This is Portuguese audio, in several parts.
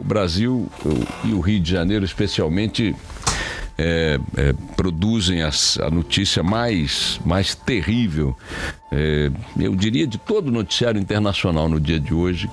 O Brasil e o Rio de Janeiro, especialmente, é, é, produzem as, a notícia mais, mais terrível, é, eu diria, de todo o noticiário internacional no dia de hoje.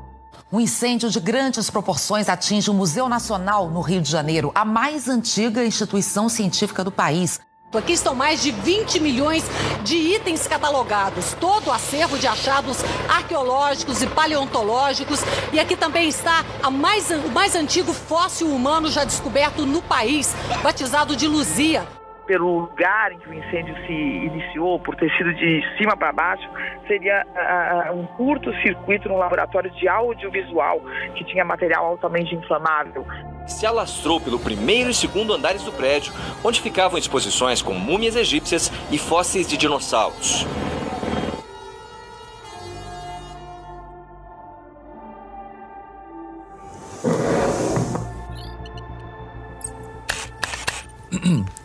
Um incêndio de grandes proporções atinge o Museu Nacional, no Rio de Janeiro, a mais antiga instituição científica do país. Aqui estão mais de 20 milhões de itens catalogados, todo o acervo de achados arqueológicos e paleontológicos. E aqui também está mais, o mais antigo fóssil humano já descoberto no país, batizado de Luzia pelo lugar em que o incêndio se iniciou, por ter sido de cima para baixo, seria uh, um curto-circuito no laboratório de audiovisual que tinha material altamente inflamável. Se alastrou pelo primeiro e segundo andares do prédio, onde ficavam exposições com múmias egípcias e fósseis de dinossauros.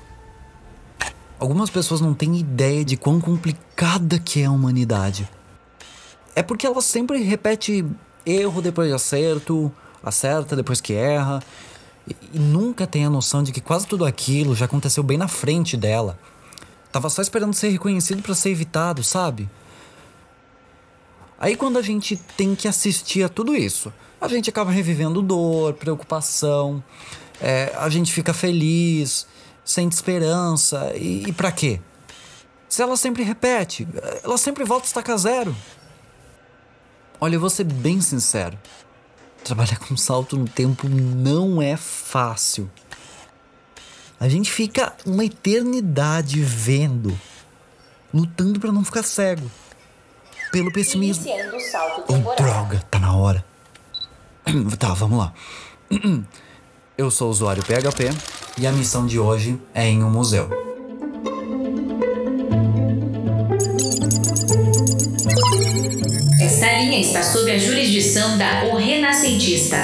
Algumas pessoas não têm ideia de quão complicada que é a humanidade. É porque ela sempre repete erro depois de acerto, acerta depois que erra, e nunca tem a noção de que quase tudo aquilo já aconteceu bem na frente dela. Tava só esperando ser reconhecido para ser evitado, sabe? Aí quando a gente tem que assistir a tudo isso, a gente acaba revivendo dor, preocupação, é, a gente fica feliz, sente esperança. E, e para quê? Se ela sempre repete, ela sempre volta a estacar zero. Olha, eu vou ser bem sincero. Trabalhar com salto no tempo não é fácil. A gente fica uma eternidade vendo, lutando para não ficar cego. Pelo pessimismo. Oh, droga, tá na hora. tá, vamos lá. Eu sou o usuário PHP e a missão de hoje é em um museu. Linha está sob a jurisdição da O Renascentista.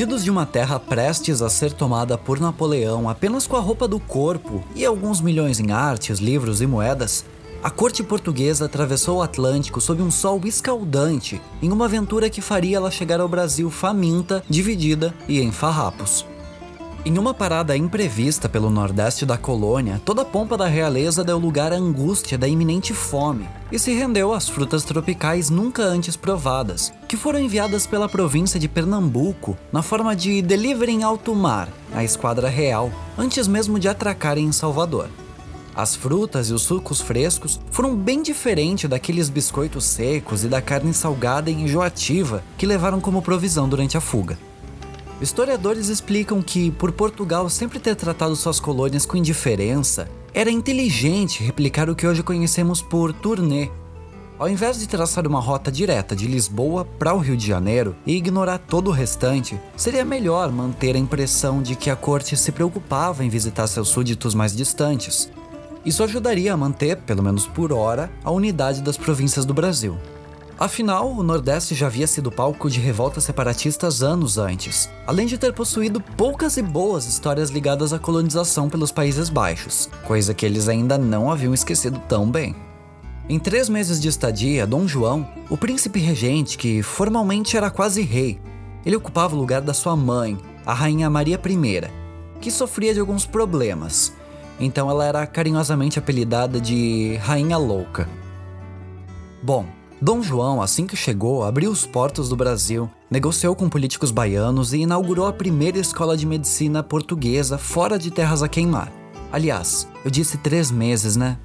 Fugidos de uma terra prestes a ser tomada por Napoleão apenas com a roupa do corpo e alguns milhões em artes, livros e moedas, a corte portuguesa atravessou o Atlântico sob um sol escaldante em uma aventura que faria ela chegar ao Brasil faminta, dividida e em farrapos. Em uma parada imprevista pelo nordeste da colônia, toda a pompa da realeza deu lugar à angústia da iminente fome e se rendeu às frutas tropicais nunca antes provadas, que foram enviadas pela província de Pernambuco na forma de delivery em alto mar à esquadra real, antes mesmo de atracarem em Salvador. As frutas e os sucos frescos foram bem diferentes daqueles biscoitos secos e da carne salgada e enjoativa que levaram como provisão durante a fuga. Historiadores explicam que, por Portugal sempre ter tratado suas colônias com indiferença, era inteligente replicar o que hoje conhecemos por turnê. Ao invés de traçar uma rota direta de Lisboa para o Rio de Janeiro e ignorar todo o restante, seria melhor manter a impressão de que a corte se preocupava em visitar seus súditos mais distantes. Isso ajudaria a manter, pelo menos por hora, a unidade das províncias do Brasil. Afinal, o Nordeste já havia sido palco de revoltas separatistas anos antes, além de ter possuído poucas e boas histórias ligadas à colonização pelos Países Baixos, coisa que eles ainda não haviam esquecido tão bem. Em três meses de estadia, Dom João, o príncipe regente que formalmente era quase rei, ele ocupava o lugar da sua mãe, a rainha Maria I, que sofria de alguns problemas, então ela era carinhosamente apelidada de Rainha Louca. Bom, Dom João, assim que chegou, abriu os portos do Brasil, negociou com políticos baianos e inaugurou a primeira escola de medicina portuguesa fora de terras a queimar. Aliás, eu disse três meses, né?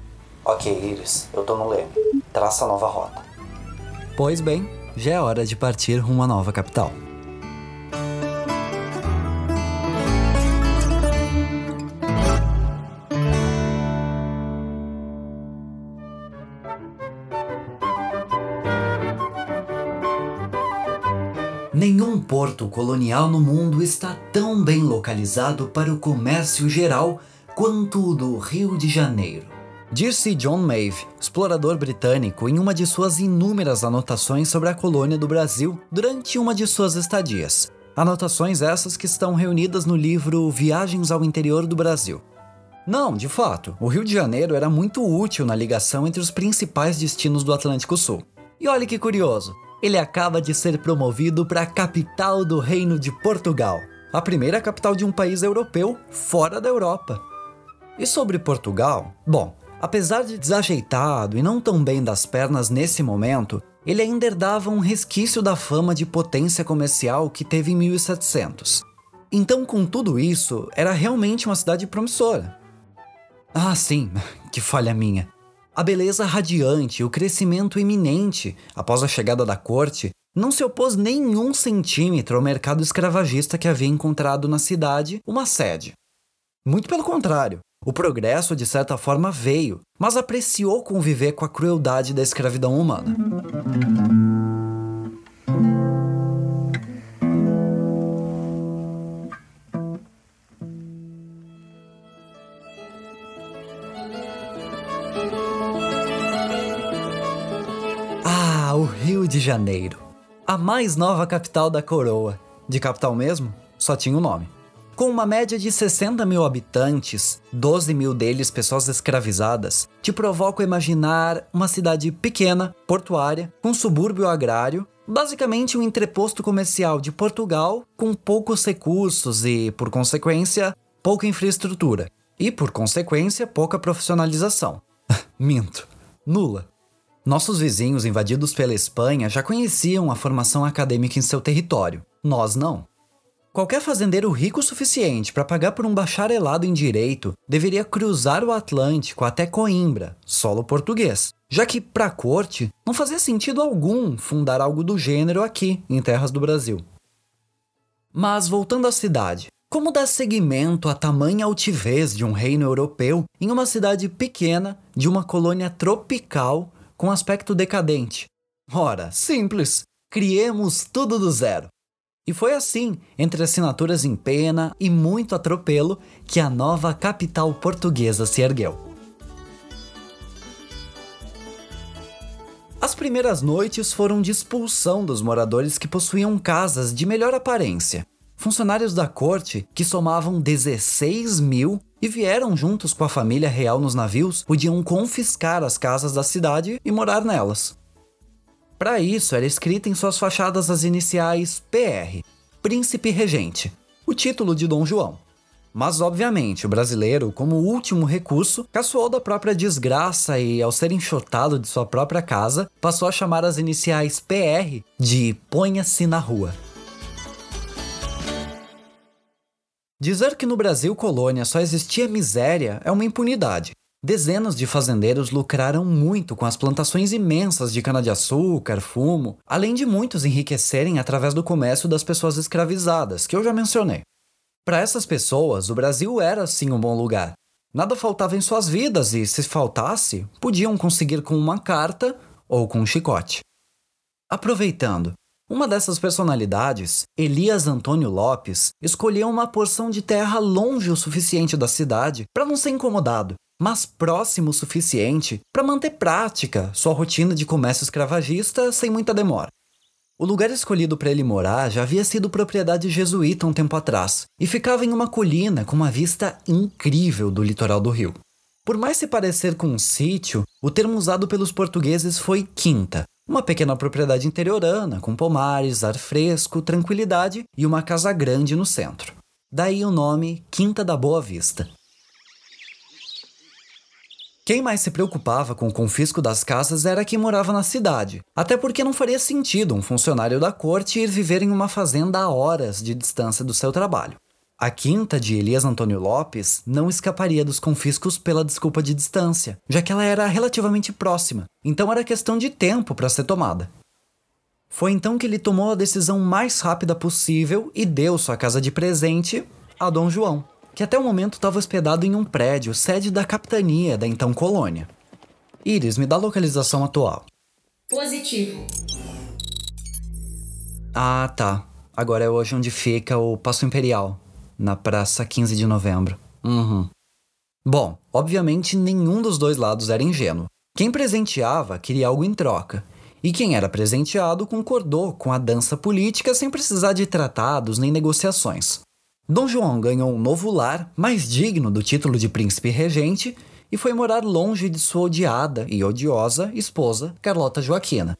Ok, Iris, eu tô no leme. Traça a nova rota. Pois bem, já é hora de partir rumo à nova capital. Porto colonial no mundo está tão bem localizado para o comércio geral quanto o do Rio de Janeiro. Disse John Mave, explorador britânico, em uma de suas inúmeras anotações sobre a colônia do Brasil durante uma de suas estadias. Anotações essas que estão reunidas no livro Viagens ao Interior do Brasil. Não, de fato, o Rio de Janeiro era muito útil na ligação entre os principais destinos do Atlântico Sul. E olha que curioso, ele acaba de ser promovido para a capital do Reino de Portugal, a primeira capital de um país europeu fora da Europa. E sobre Portugal? Bom, apesar de desajeitado e não tão bem das pernas nesse momento, ele ainda herdava um resquício da fama de potência comercial que teve em 1700. Então, com tudo isso, era realmente uma cidade promissora. Ah, sim, que falha minha. A beleza radiante, o crescimento iminente após a chegada da corte, não se opôs nenhum centímetro ao mercado escravagista que havia encontrado na cidade uma sede. Muito pelo contrário, o progresso de certa forma veio, mas apreciou conviver com a crueldade da escravidão humana. Rio de Janeiro, a mais nova capital da coroa. De capital mesmo, só tinha o um nome. Com uma média de 60 mil habitantes, 12 mil deles pessoas escravizadas, te provoco imaginar uma cidade pequena, portuária, com subúrbio agrário, basicamente um entreposto comercial de Portugal com poucos recursos e, por consequência, pouca infraestrutura. E, por consequência, pouca profissionalização. Minto. Nula. Nossos vizinhos invadidos pela Espanha já conheciam a formação acadêmica em seu território, nós não. Qualquer fazendeiro rico o suficiente para pagar por um bacharelado em direito deveria cruzar o Atlântico até Coimbra, solo português, já que, para a corte, não fazia sentido algum fundar algo do gênero aqui, em terras do Brasil. Mas voltando à cidade, como dar seguimento à tamanha altivez de um reino europeu em uma cidade pequena de uma colônia tropical com aspecto decadente. Ora, simples! Criemos tudo do zero. E foi assim, entre assinaturas em pena e muito atropelo, que a nova capital portuguesa se ergueu. As primeiras noites foram de expulsão dos moradores que possuíam casas de melhor aparência. Funcionários da corte, que somavam 16 mil, e vieram juntos com a família real nos navios, podiam confiscar as casas da cidade e morar nelas. Para isso, era escrita em suas fachadas as iniciais PR, Príncipe Regente, o título de Dom João. Mas, obviamente, o brasileiro, como último recurso, caçoou da própria desgraça e, ao ser enxotado de sua própria casa, passou a chamar as iniciais PR de Ponha-se na Rua. Dizer que no Brasil colônia só existia miséria é uma impunidade. Dezenas de fazendeiros lucraram muito com as plantações imensas de cana-de-açúcar, fumo, além de muitos enriquecerem através do comércio das pessoas escravizadas, que eu já mencionei. Para essas pessoas, o Brasil era sim um bom lugar. Nada faltava em suas vidas e, se faltasse, podiam conseguir com uma carta ou com um chicote. Aproveitando, uma dessas personalidades, Elias Antônio Lopes, escolheu uma porção de terra longe o suficiente da cidade para não ser incomodado, mas próximo o suficiente para manter prática sua rotina de comércio escravagista sem muita demora. O lugar escolhido para ele morar já havia sido propriedade jesuíta um tempo atrás e ficava em uma colina com uma vista incrível do litoral do rio. Por mais se parecer com um sítio, o termo usado pelos portugueses foi quinta, uma pequena propriedade interiorana, com pomares, ar fresco, tranquilidade e uma casa grande no centro. Daí o nome Quinta da Boa Vista. Quem mais se preocupava com o confisco das casas era quem morava na cidade, até porque não faria sentido um funcionário da corte ir viver em uma fazenda a horas de distância do seu trabalho. A quinta de Elias Antônio Lopes não escaparia dos confiscos pela desculpa de distância, já que ela era relativamente próxima, então era questão de tempo para ser tomada. Foi então que ele tomou a decisão mais rápida possível e deu sua casa de presente a Dom João, que até o momento estava hospedado em um prédio sede da capitania da então colônia. Iris, me dá a localização atual. Positivo. Ah, tá. Agora é hoje onde fica o Passo Imperial, na Praça 15 de Novembro. Uhum. Bom, obviamente nenhum dos dois lados era ingênuo. Quem presenteava queria algo em troca, e quem era presenteado concordou com a dança política sem precisar de tratados nem negociações. Dom João ganhou um novo lar, mais digno do título de príncipe regente, e foi morar longe de sua odiada e odiosa esposa, Carlota Joaquina.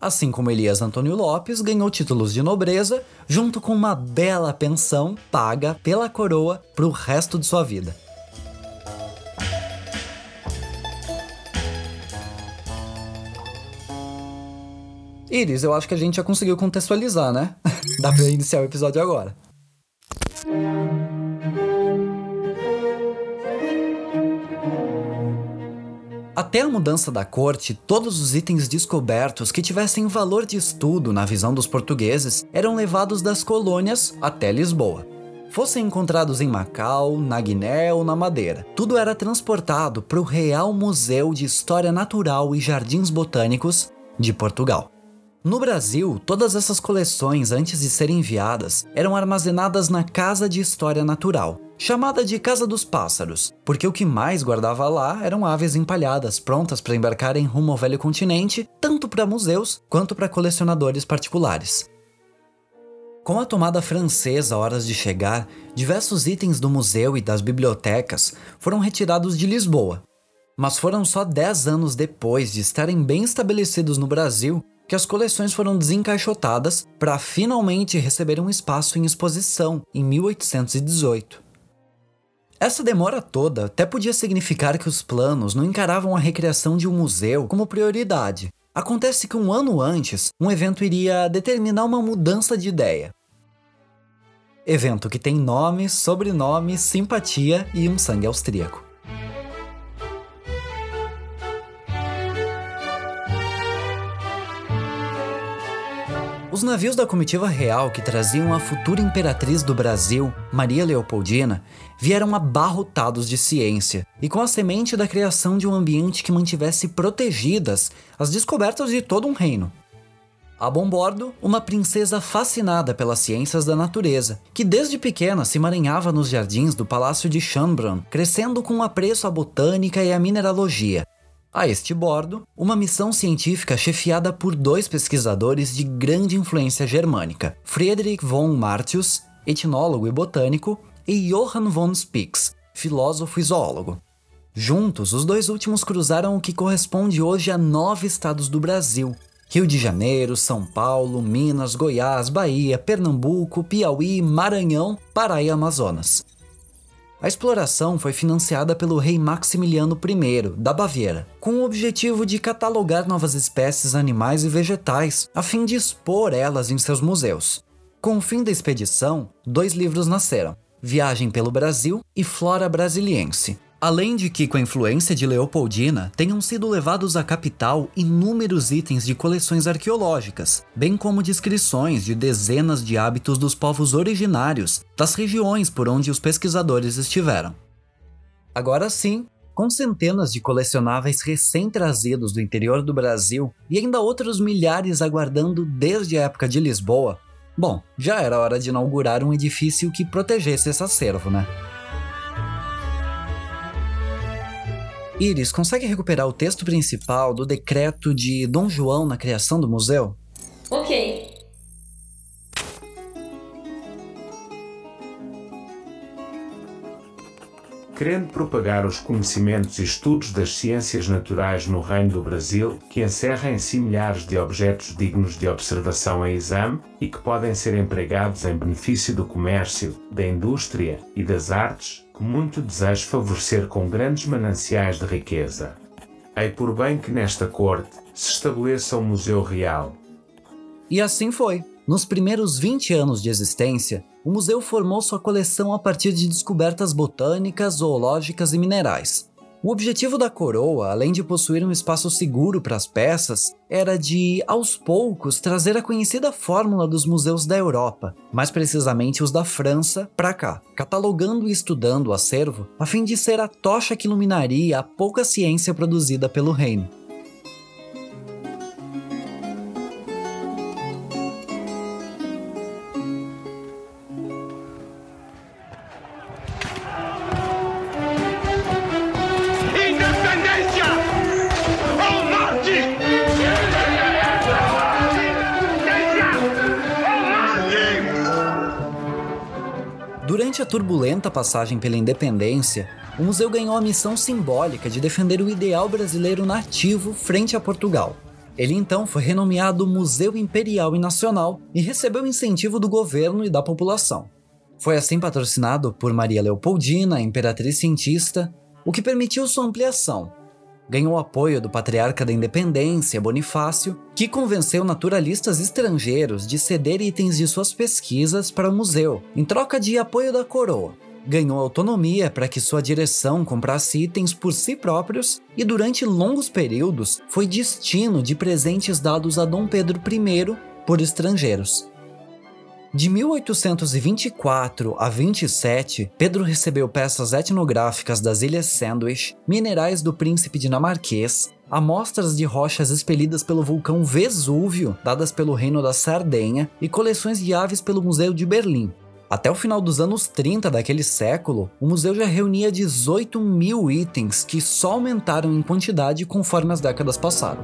Assim como Elias Antônio Lopes ganhou títulos de nobreza, junto com uma bela pensão paga pela coroa para o resto de sua vida. Iris, eu acho que a gente já conseguiu contextualizar, né? Dá pra iniciar o episódio agora. Até a mudança da corte, todos os itens descobertos que tivessem valor de estudo na visão dos portugueses eram levados das colônias até Lisboa. Fossem encontrados em Macau, na Guiné ou na Madeira, tudo era transportado para o Real Museu de História Natural e Jardins Botânicos de Portugal. No Brasil, todas essas coleções, antes de serem enviadas, eram armazenadas na Casa de História Natural, chamada de Casa dos Pássaros, porque o que mais guardava lá eram aves empalhadas, prontas para embarcarem rumo ao velho continente, tanto para museus quanto para colecionadores particulares. Com a tomada francesa horas de chegar, diversos itens do museu e das bibliotecas foram retirados de Lisboa. Mas foram só 10 anos depois de estarem bem estabelecidos no Brasil que as coleções foram desencaixotadas para finalmente receber um espaço em exposição em 1818. Essa demora toda até podia significar que os planos não encaravam a recriação de um museu como prioridade. Acontece que um ano antes, um evento iria determinar uma mudança de ideia. Evento que tem nome, sobrenome, simpatia e um sangue austríaco. Os navios da comitiva real que traziam a futura imperatriz do Brasil, Maria Leopoldina, vieram abarrotados de ciência e com a semente da criação de um ambiente que mantivesse protegidas as descobertas de todo um reino. A bombordo, uma princesa fascinada pelas ciências da natureza, que desde pequena se emaranhava nos jardins do Palácio de Schönbrunn, crescendo com apreço à botânica e à mineralogia, a este bordo, uma missão científica chefiada por dois pesquisadores de grande influência germânica, Friedrich von Martius, etnólogo e botânico, e Johann von Spix, filósofo e zoólogo. Juntos, os dois últimos cruzaram o que corresponde hoje a nove estados do Brasil: Rio de Janeiro, São Paulo, Minas, Goiás, Bahia, Pernambuco, Piauí, Maranhão, Pará e Amazonas. A exploração foi financiada pelo rei Maximiliano I, da Baviera, com o objetivo de catalogar novas espécies animais e vegetais, a fim de expor elas em seus museus. Com o fim da expedição, dois livros nasceram: Viagem pelo Brasil e Flora Brasiliense, Além de que, com a influência de Leopoldina, tenham sido levados à capital inúmeros itens de coleções arqueológicas, bem como descrições de dezenas de hábitos dos povos originários das regiões por onde os pesquisadores estiveram. Agora sim, com centenas de colecionáveis recém-trazidos do interior do Brasil e ainda outros milhares aguardando desde a época de Lisboa, bom, já era hora de inaugurar um edifício que protegesse esse acervo, né? Iris, consegue recuperar o texto principal do decreto de Dom João na criação do museu? Ok. Querendo propagar os conhecimentos e estudos das ciências naturais no Reino do Brasil, que encerra em si milhares de objetos dignos de observação e exame e que podem ser empregados em benefício do comércio, da indústria e das artes, que muito desejo favorecer com grandes mananciais de riqueza. Ei por bem que nesta corte se estabeleça um museu real. E assim foi. Nos primeiros 20 anos de existência, o museu formou sua coleção a partir de descobertas botânicas, zoológicas e minerais. O objetivo da coroa, além de possuir um espaço seguro para as peças, era de, aos poucos, trazer a conhecida fórmula dos museus da Europa, mais precisamente os da França, para cá, catalogando e estudando o acervo a fim de ser a tocha que iluminaria a pouca ciência produzida pelo reino. Turbulenta passagem pela independência, o museu ganhou a missão simbólica de defender o ideal brasileiro nativo frente a Portugal. Ele então foi renomeado Museu Imperial e Nacional e recebeu incentivo do governo e da população. Foi assim patrocinado por Maria Leopoldina, imperatriz cientista, o que permitiu sua ampliação, ganhou apoio do patriarca da independência, Bonifácio, que convenceu naturalistas estrangeiros de ceder itens de suas pesquisas para o museu, em troca de apoio da coroa. Ganhou autonomia para que sua direção comprasse itens por si próprios e, durante longos períodos, foi destino de presentes dados a Dom Pedro I por estrangeiros. De 1824 a 27, Pedro recebeu peças etnográficas das Ilhas Sandwich, minerais do príncipe dinamarquês, amostras de rochas expelidas pelo vulcão Vesúvio, dadas pelo Reino da Sardenha, e coleções de aves pelo Museu de Berlim. Até o final dos anos 30 daquele século, o museu já reunia 18 mil itens que só aumentaram em quantidade conforme as décadas passaram.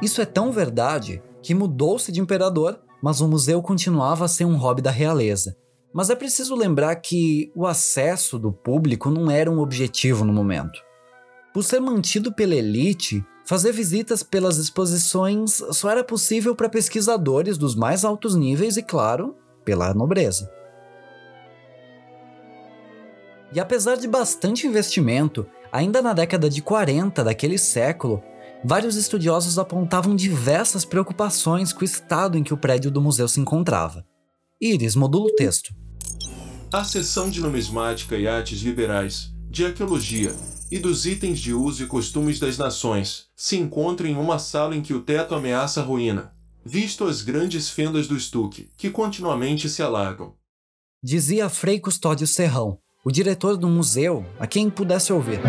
Isso é tão verdade que mudou-se de imperador mas o museu continuava a ser um hobby da realeza. Mas é preciso lembrar que o acesso do público não era um objetivo no momento. Por ser mantido pela elite, fazer visitas pelas exposições só era possível para pesquisadores dos mais altos níveis e, claro, pela nobreza. E apesar de bastante investimento, ainda na década de 40 daquele século, vários estudiosos apontavam diversas preocupações com o estado em que o prédio do museu se encontrava. Iris modula o texto. A seção de numismática e artes liberais, de arqueologia e dos itens de uso e costumes das nações se encontra em uma sala em que o teto ameaça a ruína, visto as grandes fendas do estuque, que continuamente se alargam. Dizia Frei Custódio Serrão, o diretor do museu, a quem pudesse ouvir.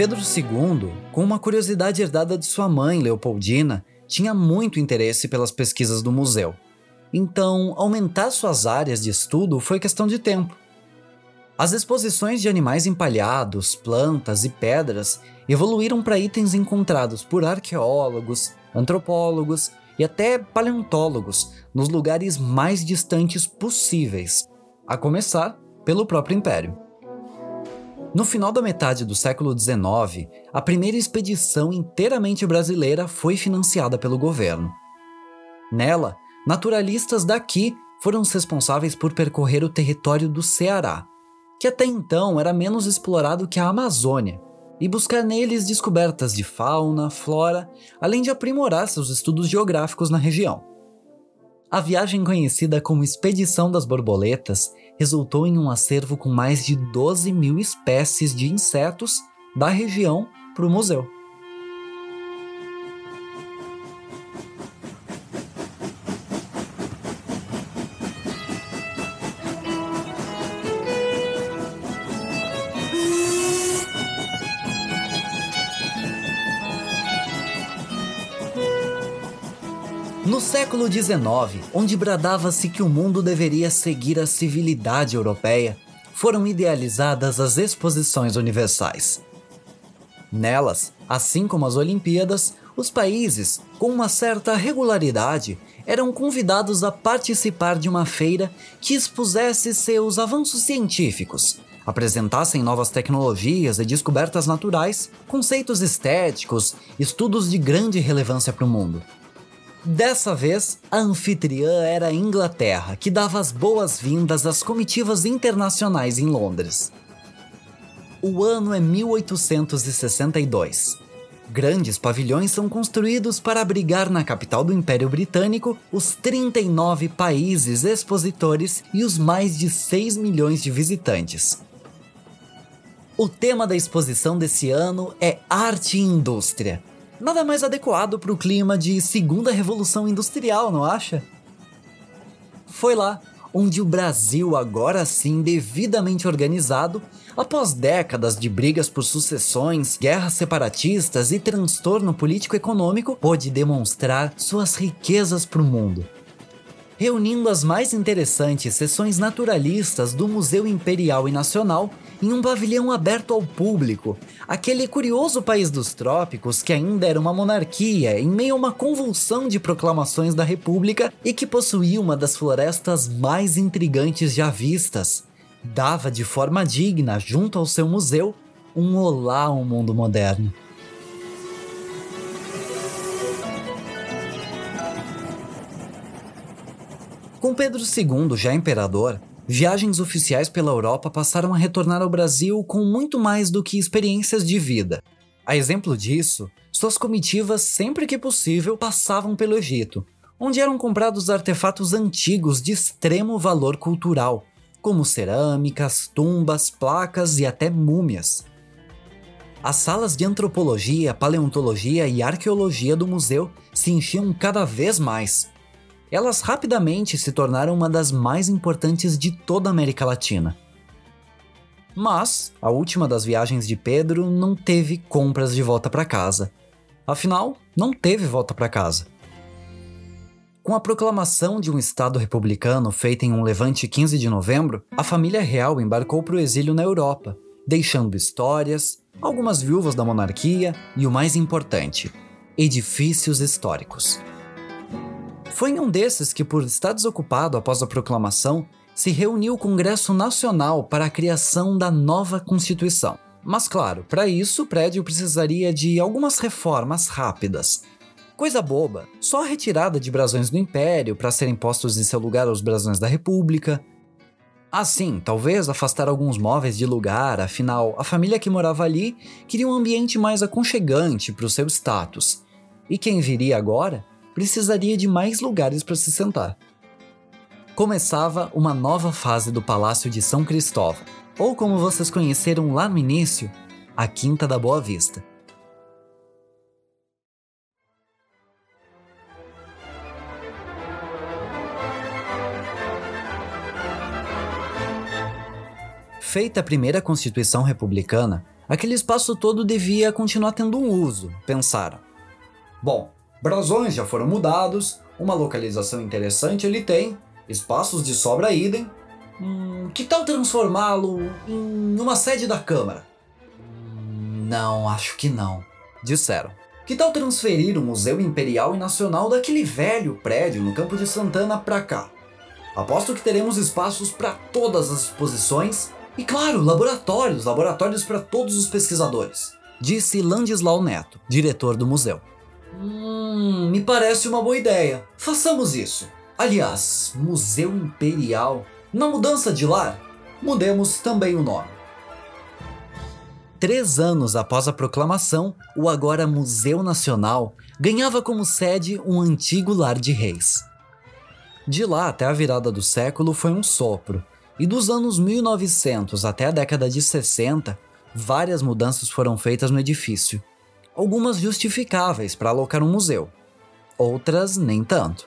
Pedro II, com uma curiosidade herdada de sua mãe, Leopoldina, tinha muito interesse pelas pesquisas do museu. Então, aumentar suas áreas de estudo foi questão de tempo. As exposições de animais empalhados, plantas e pedras evoluíram para itens encontrados por arqueólogos, antropólogos e até paleontólogos nos lugares mais distantes possíveis, a começar pelo próprio Império. No final da metade do século XIX, a primeira expedição inteiramente brasileira foi financiada pelo governo. Nela, naturalistas daqui foram os responsáveis por percorrer o território do Ceará, que até então era menos explorado que a Amazônia, e buscar neles descobertas de fauna, flora, além de aprimorar seus estudos geográficos na região. A viagem conhecida como Expedição das Borboletas resultou em um acervo com mais de 12 mil espécies de insetos da região para o museu. No século XIX, onde bradava-se que o mundo deveria seguir a civilidade europeia, foram idealizadas as exposições universais. Nelas, assim como as Olimpíadas, os países, com uma certa regularidade, eram convidados a participar de uma feira que expusesse seus avanços científicos, apresentassem novas tecnologias e descobertas naturais, conceitos estéticos, estudos de grande relevância para o mundo. Dessa vez, a anfitriã era a Inglaterra, que dava as boas-vindas às comitivas internacionais em Londres. O ano é 1862. Grandes pavilhões são construídos para abrigar na capital do Império Britânico os 39 países expositores e os mais de 6 milhões de visitantes. O tema da exposição desse ano é Arte e Indústria. Nada mais adequado para o clima de Segunda Revolução Industrial, não acha? Foi lá onde o Brasil, agora sim devidamente organizado, após décadas de brigas por sucessões, guerras separatistas e transtorno político-econômico, pôde demonstrar suas riquezas para o mundo. Reunindo as mais interessantes sessões naturalistas do Museu Imperial e Nacional em um pavilhão aberto ao público, aquele curioso país dos trópicos que ainda era uma monarquia em meio a uma convulsão de proclamações da República e que possuía uma das florestas mais intrigantes já vistas, dava de forma digna, junto ao seu museu, um olá ao mundo moderno. Com Pedro II já imperador, viagens oficiais pela Europa passaram a retornar ao Brasil com muito mais do que experiências de vida. A exemplo disso, suas comitivas, sempre que possível, passavam pelo Egito, onde eram comprados artefatos antigos de extremo valor cultural, como cerâmicas, tumbas, placas e até múmias. As salas de antropologia, paleontologia e arqueologia do museu se enchiam cada vez mais, elas rapidamente se tornaram uma das mais importantes de toda a América Latina. Mas a última das viagens de Pedro não teve compras de volta para casa. Afinal, não teve volta para casa. Com a proclamação de um Estado republicano feita em um levante 15 de novembro, a família real embarcou para o exílio na Europa, deixando histórias, algumas viúvas da monarquia e o mais importante, edifícios históricos. Foi em um desses que, por estar desocupado após a proclamação, se reuniu o Congresso Nacional para a criação da nova Constituição. Mas, claro, para isso o prédio precisaria de algumas reformas rápidas. Coisa boba, só a retirada de brasões do Império para serem postos em seu lugar os brasões da República. Assim, talvez afastar alguns móveis de lugar, afinal, a família que morava ali queria um ambiente mais aconchegante para o seu status. E quem viria agora precisaria de mais lugares para se sentar. Começava uma nova fase do Palácio de São Cristóvão, ou como vocês conheceram lá no início, a Quinta da Boa Vista. Feita a primeira Constituição Republicana, aquele espaço todo devia continuar tendo um uso, pensaram. Bom, Brasões já foram mudados, uma localização interessante ele tem, espaços de sobra idem. Hum, que tal transformá-lo em uma sede da Câmara? Não, acho que não, disseram. Que tal transferir o Museu Imperial e Nacional daquele velho prédio no Campo de Santana para cá? Aposto que teremos espaços para todas as exposições e, claro, laboratórios laboratórios para todos os pesquisadores, disse Landislau Neto, diretor do museu. Hum, me parece uma boa ideia. Façamos isso. Aliás, Museu Imperial. Na mudança de lar, mudemos também o nome. Três anos após a proclamação, o agora Museu Nacional ganhava como sede um antigo lar de reis. De lá até a virada do século foi um sopro, e dos anos 1900 até a década de 60, várias mudanças foram feitas no edifício, algumas justificáveis para alocar um museu, outras nem tanto.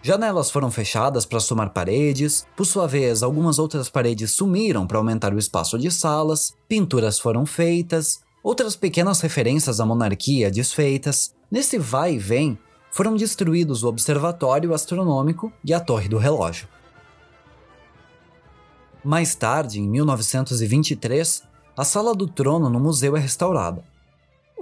Janelas foram fechadas para somar paredes, por sua vez, algumas outras paredes sumiram para aumentar o espaço de salas, pinturas foram feitas, outras pequenas referências à monarquia desfeitas. Nesse vai e vem, foram destruídos o observatório astronômico e a torre do relógio. Mais tarde, em 1923, a sala do trono no museu é restaurada.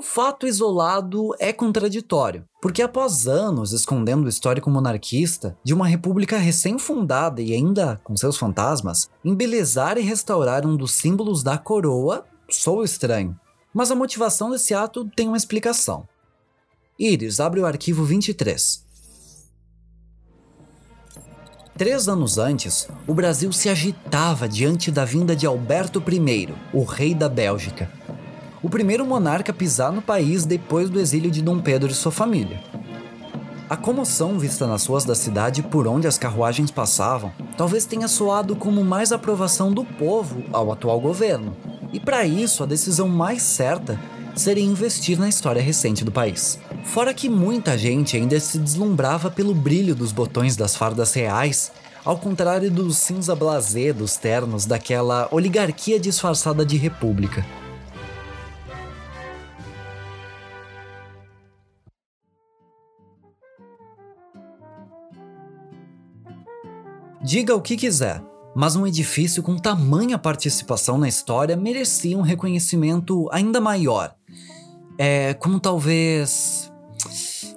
O fato isolado é contraditório, porque após anos escondendo o histórico monarquista de uma república recém-fundada e ainda com seus fantasmas, embelezar e restaurar um dos símbolos da coroa sou estranho. Mas a motivação desse ato tem uma explicação. Iris, abre o arquivo 23. Três anos antes, o Brasil se agitava diante da vinda de Alberto I, o rei da Bélgica, o primeiro monarca a pisar no país depois do exílio de Dom Pedro e sua família. A comoção vista nas ruas da cidade por onde as carruagens passavam talvez tenha soado como mais aprovação do povo ao atual governo. E para isso, a decisão mais certa seria investir na história recente do país. Fora que muita gente ainda se deslumbrava pelo brilho dos botões das fardas reais, ao contrário do cinza blasé dos ternos daquela oligarquia disfarçada de república. Diga o que quiser, mas um edifício com tamanha participação na história merecia um reconhecimento ainda maior. É como talvez.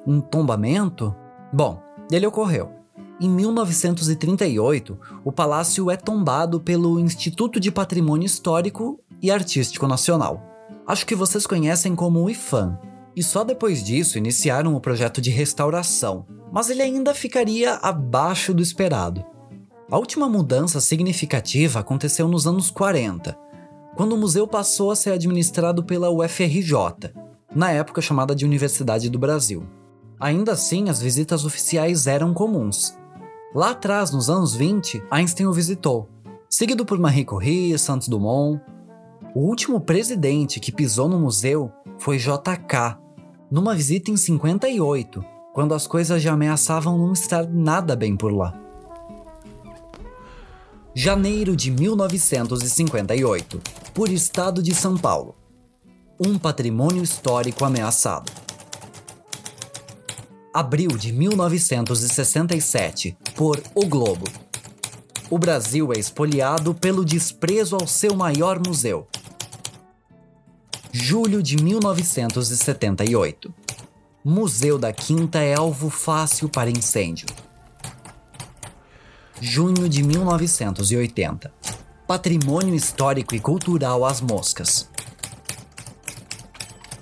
um tombamento? Bom, ele ocorreu. Em 1938, o palácio é tombado pelo Instituto de Patrimônio Histórico e Artístico Nacional. Acho que vocês conhecem como IFAM. E só depois disso iniciaram o projeto de restauração, mas ele ainda ficaria abaixo do esperado. A última mudança significativa aconteceu nos anos 40, quando o museu passou a ser administrado pela UFRJ, na época chamada de Universidade do Brasil. Ainda assim, as visitas oficiais eram comuns. Lá atrás, nos anos 20, Einstein o visitou, seguido por Marie Curie, Santos Dumont. O último presidente que pisou no museu foi JK, numa visita em 58, quando as coisas já ameaçavam não estar nada bem por lá. Janeiro de 1958, por Estado de São Paulo. Um patrimônio histórico ameaçado. Abril de 1967, por O Globo. O Brasil é espoliado pelo desprezo ao seu maior museu. Julho de 1978. Museu da Quinta é alvo fácil para incêndio junho de 1980. Patrimônio Histórico e Cultural As Moscas.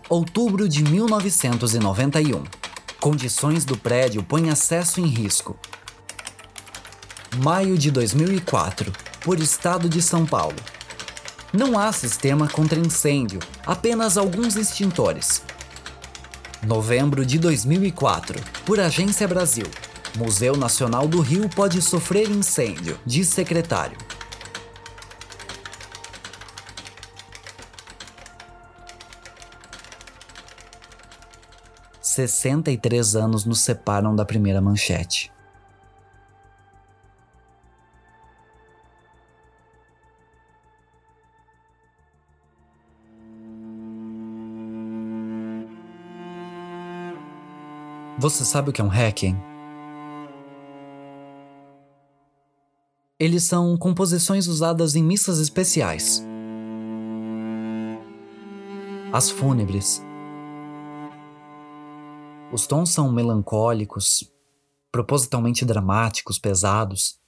Outubro de 1991. Condições do prédio põem acesso em risco. Maio de 2004. Por Estado de São Paulo. Não há sistema contra incêndio, apenas alguns extintores. Novembro de 2004. Por Agência Brasil. Museu Nacional do Rio pode sofrer incêndio, diz secretário. Sessenta e três anos nos separam da primeira manchete. Você sabe o que é um hacking? Eles são composições usadas em missas especiais. As fúnebres. Os tons são melancólicos, propositalmente dramáticos, pesados.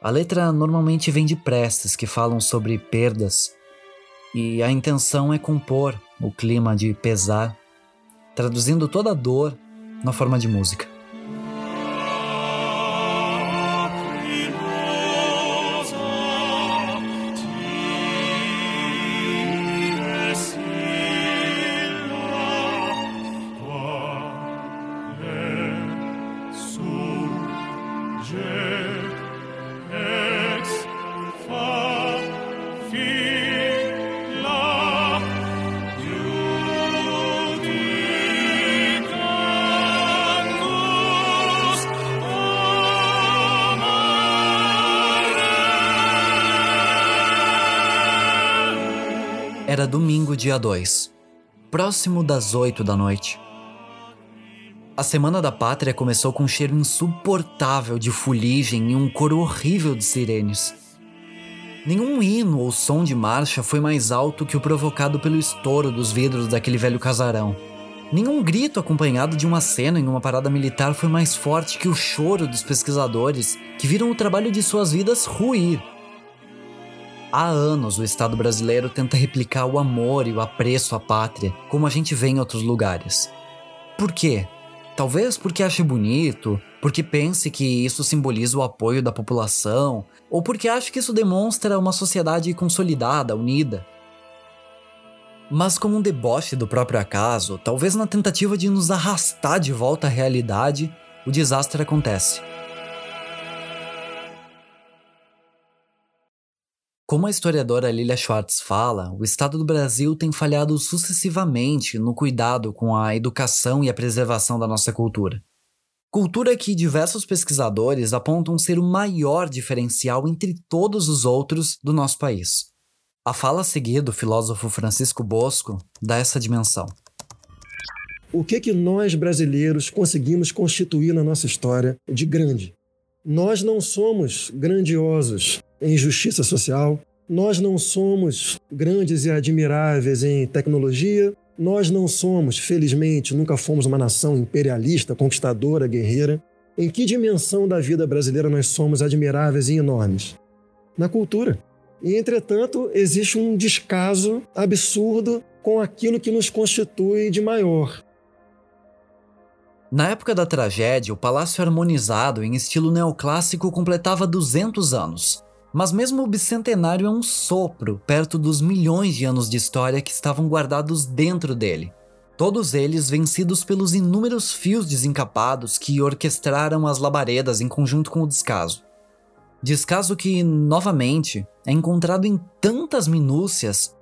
A letra normalmente vem de preces que falam sobre perdas, e a intenção é compor o clima de pesar, traduzindo toda a dor na forma de música. Domingo, dia 2, próximo das 8 da noite. A Semana da Pátria começou com um cheiro insuportável de fuligem e um coro horrível de sirenes. Nenhum hino ou som de marcha foi mais alto que o provocado pelo estouro dos vidros daquele velho casarão. Nenhum grito acompanhado de uma cena em uma parada militar foi mais forte que o choro dos pesquisadores que viram o trabalho de suas vidas ruir Há anos o Estado brasileiro tenta replicar o amor e o apreço à pátria, como a gente vê em outros lugares. Por quê? Talvez porque ache bonito, porque pense que isso simboliza o apoio da população, ou porque ache que isso demonstra uma sociedade consolidada, unida. Mas como um deboche do próprio acaso, talvez na tentativa de nos arrastar de volta à realidade, o desastre acontece. Como a historiadora Lilia Schwartz fala, o Estado do Brasil tem falhado sucessivamente no cuidado com a educação e a preservação da nossa cultura. Cultura que diversos pesquisadores apontam ser o maior diferencial entre todos os outros do nosso país. A fala a seguir do filósofo Francisco Bosco dá essa dimensão. O que que nós brasileiros conseguimos constituir na nossa história de grande? Nós não somos grandiosos em justiça social, nós não somos grandes e admiráveis em tecnologia, nós não somos, felizmente, nunca fomos uma nação imperialista, conquistadora, guerreira. Em que dimensão da vida brasileira nós somos admiráveis e enormes? Na cultura. E, entretanto, existe um descaso absurdo com aquilo que nos constitui de maior. Na época da tragédia, o Palácio Harmonizado, em estilo neoclássico, completava 200 anos. Mas mesmo o bicentenário é um sopro perto dos milhões de anos de história que estavam guardados dentro dele. Todos eles vencidos pelos inúmeros fios desencapados que orquestraram as labaredas em conjunto com o descaso. Descaso que, novamente, é encontrado em tantas minúcias,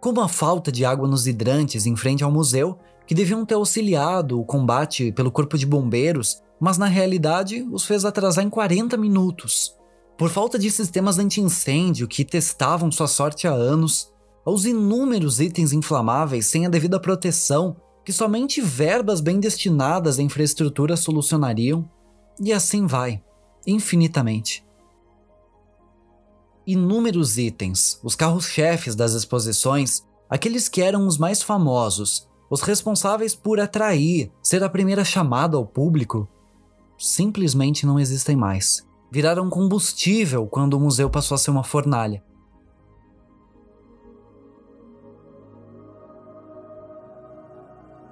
como a falta de água nos hidrantes em frente ao museu, que deviam ter auxiliado o combate pelo corpo de bombeiros, mas na realidade os fez atrasar em 40 minutos. Por falta de sistemas anti-incêndio que testavam sua sorte há anos, aos inúmeros itens inflamáveis sem a devida proteção que somente verbas bem destinadas à infraestrutura solucionariam, e assim vai, infinitamente inúmeros itens, os carros-chefes das exposições, aqueles que eram os mais famosos, os responsáveis por atrair, ser a primeira chamada ao público, simplesmente não existem mais. Viraram combustível quando o museu passou a ser uma fornalha.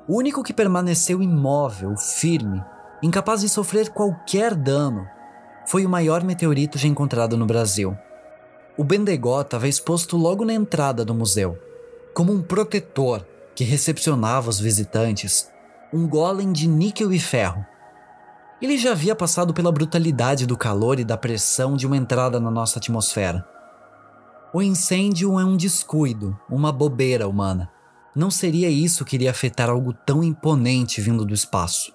O único que permaneceu imóvel, firme, incapaz de sofrer qualquer dano, foi o maior meteorito já encontrado no Brasil, o Bendegó estava exposto logo na entrada do museu, como um protetor que recepcionava os visitantes, um golem de níquel e ferro. Ele já havia passado pela brutalidade do calor e da pressão de uma entrada na nossa atmosfera. O incêndio é um descuido, uma bobeira humana. Não seria isso que iria afetar algo tão imponente vindo do espaço.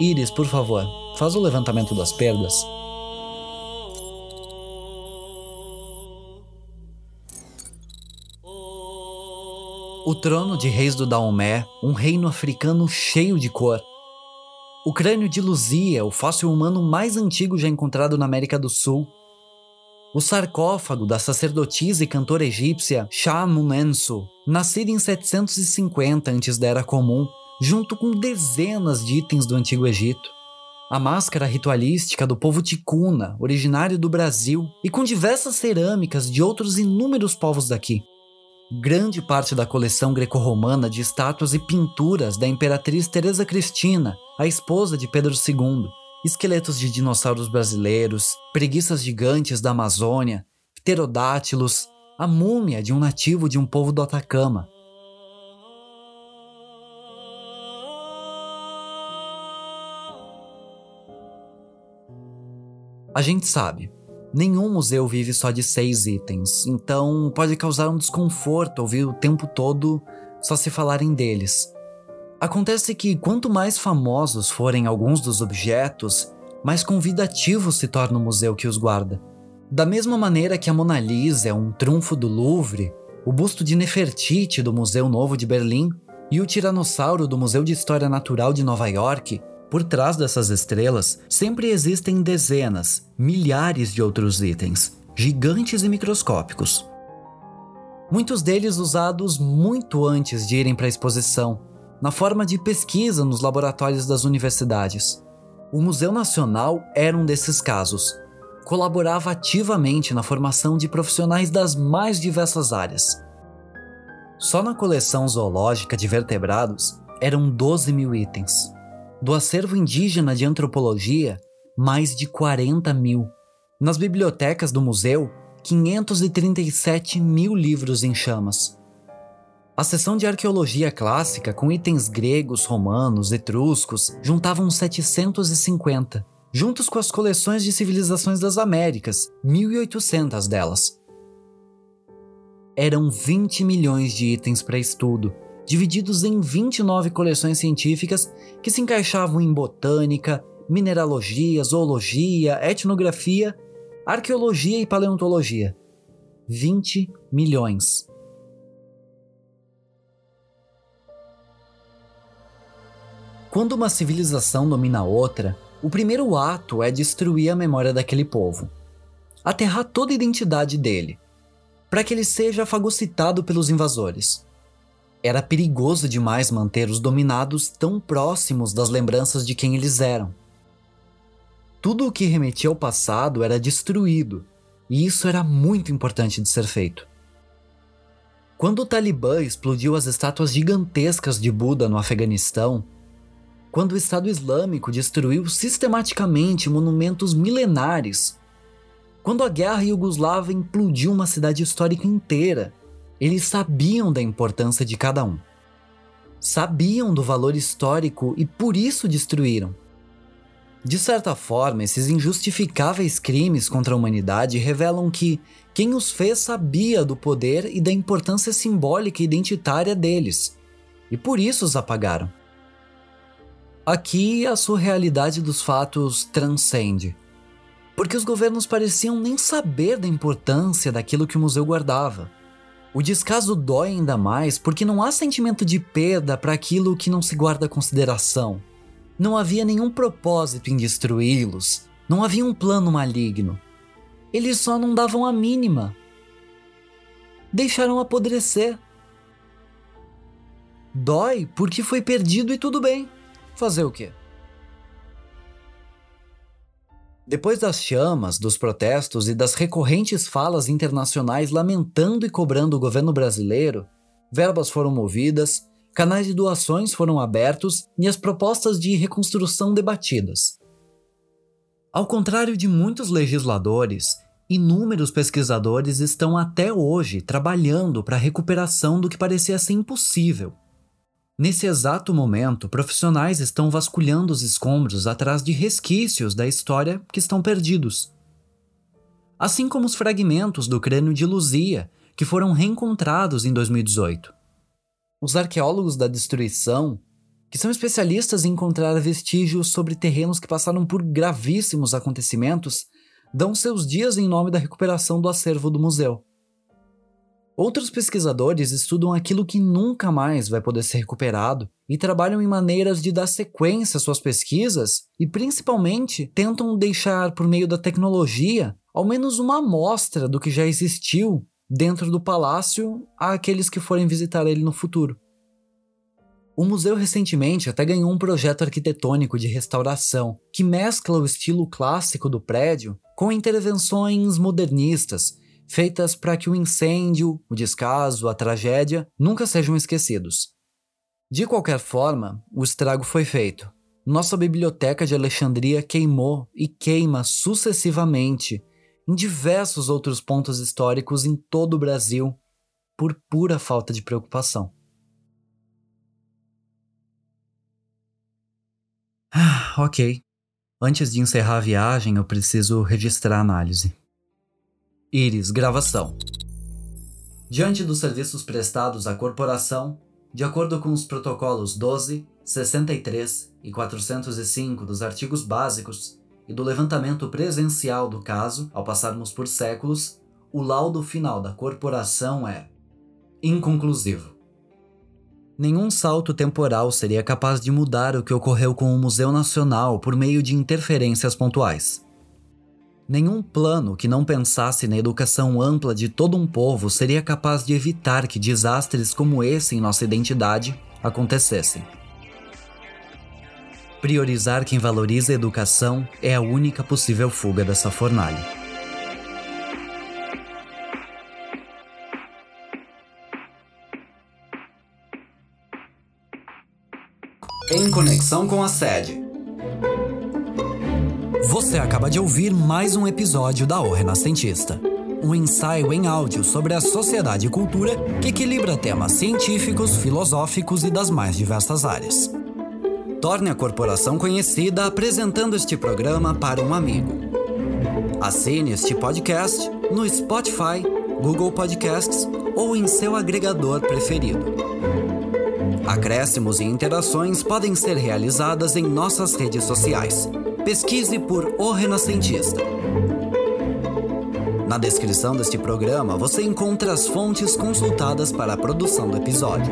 Iris, por favor, faz o levantamento das perdas. O trono de reis do Daomé, um reino africano cheio de cor. O crânio de Luzia, o fóssil humano mais antigo já encontrado na América do Sul. O sarcófago da sacerdotisa e cantora egípcia Shamunensu, nascida em 750 antes da Era Comum, junto com dezenas de itens do Antigo Egito. A máscara ritualística do povo ticuna, originário do Brasil, e com diversas cerâmicas de outros inúmeros povos daqui. Grande parte da coleção greco-romana de estátuas e pinturas da imperatriz Teresa Cristina, a esposa de Pedro II, esqueletos de dinossauros brasileiros, preguiças gigantes da Amazônia, pterodátilos, a múmia de um nativo de um povo do Atacama, A gente sabe, nenhum museu vive só de seis itens, então pode causar um desconforto ouvir o tempo todo só se falarem deles. Acontece que quanto mais famosos forem alguns dos objetos, mais convidativo se torna o museu que os guarda. Da mesma maneira que a Mona Lisa é um trunfo do Louvre, o busto de Nefertiti do Museu Novo de Berlim e o Tiranossauro do Museu de História Natural de Nova York por trás dessas estrelas sempre existem dezenas, milhares de outros itens, gigantes e microscópicos. Muitos deles usados muito antes de irem para a exposição, na forma de pesquisa nos laboratórios das universidades. O Museu Nacional era um desses casos. Colaborava ativamente na formação de profissionais das mais diversas áreas. Só na coleção zoológica de vertebrados eram 12 mil itens. Do acervo indígena de antropologia, mais de 40 mil. Nas bibliotecas do museu, 537 mil livros em chamas. A seção de arqueologia clássica, com itens gregos, romanos, etruscos, juntavam 750, juntos com as coleções de civilizações das Américas, 1.800 delas. Eram 20 milhões de itens para estudo, divididos em 29 coleções científicas que se encaixavam em botânica, mineralogia, zoologia, etnografia, arqueologia e paleontologia. 20 milhões. Quando uma civilização domina outra, o primeiro ato é destruir a memória daquele povo, aterrar toda a identidade dele, para que ele seja fagocitado pelos invasores. Era perigoso demais manter os dominados tão próximos das lembranças de quem eles eram. Tudo o que remetia ao passado era destruído, e isso era muito importante de ser feito. Quando o Talibã explodiu as estátuas gigantescas de Buda no Afeganistão, quando o Estado Islâmico destruiu sistematicamente monumentos milenares, quando a guerra iugoslava implodiu uma cidade histórica inteira, eles sabiam da importância de cada um. Sabiam do valor histórico e por isso destruíram. De certa forma, esses injustificáveis crimes contra a humanidade revelam que quem os fez sabia do poder e da importância simbólica e identitária deles, e por isso os apagaram. Aqui a surrealidade dos fatos transcende. Porque os governos pareciam nem saber da importância daquilo que o museu guardava. O descaso dói ainda mais porque não há sentimento de perda para aquilo que não se guarda consideração. Não havia nenhum propósito em destruí-los, não havia um plano maligno. Eles só não davam a mínima. Deixaram apodrecer. Dói porque foi perdido e tudo bem. Fazer o quê? Depois das chamas, dos protestos e das recorrentes falas internacionais lamentando e cobrando o governo brasileiro, verbas foram movidas, canais de doações foram abertos e as propostas de reconstrução debatidas. Ao contrário de muitos legisladores, inúmeros pesquisadores estão até hoje trabalhando para a recuperação do que parecia ser impossível Nesse exato momento, profissionais estão vasculhando os escombros atrás de resquícios da história que estão perdidos. Assim como os fragmentos do crânio de Luzia, que foram reencontrados em 2018. Os arqueólogos da destruição, que são especialistas em encontrar vestígios sobre terrenos que passaram por gravíssimos acontecimentos, dão seus dias em nome da recuperação do acervo do museu. Outros pesquisadores estudam aquilo que nunca mais vai poder ser recuperado e trabalham em maneiras de dar sequência às suas pesquisas e, principalmente, tentam deixar por meio da tecnologia ao menos uma amostra do que já existiu dentro do palácio àqueles que forem visitar ele no futuro. O museu recentemente até ganhou um projeto arquitetônico de restauração que mescla o estilo clássico do prédio com intervenções modernistas feitas para que o incêndio, o descaso, a tragédia nunca sejam esquecidos. De qualquer forma, o estrago foi feito. Nossa biblioteca de Alexandria queimou e queima sucessivamente em diversos outros pontos históricos em todo o Brasil por pura falta de preocupação. Ah, ok. Antes de encerrar a viagem, eu preciso registrar a análise. Iris Gravação. Diante dos serviços prestados à corporação, de acordo com os protocolos 12, 63 e 405 dos artigos básicos e do levantamento presencial do caso, ao passarmos por séculos, o laudo final da corporação é inconclusivo. Nenhum salto temporal seria capaz de mudar o que ocorreu com o Museu Nacional por meio de interferências pontuais. Nenhum plano que não pensasse na educação ampla de todo um povo seria capaz de evitar que desastres como esse em nossa identidade acontecessem. Priorizar quem valoriza a educação é a única possível fuga dessa fornalha. Em conexão com a sede. Você acaba de ouvir mais um episódio da O Renascentista. Um ensaio em áudio sobre a sociedade e cultura que equilibra temas científicos, filosóficos e das mais diversas áreas. Torne a corporação conhecida apresentando este programa para um amigo. Assine este podcast no Spotify, Google Podcasts ou em seu agregador preferido. Acréscimos e interações podem ser realizadas em nossas redes sociais. Pesquise por O Renascentista. Na descrição deste programa você encontra as fontes consultadas para a produção do episódio.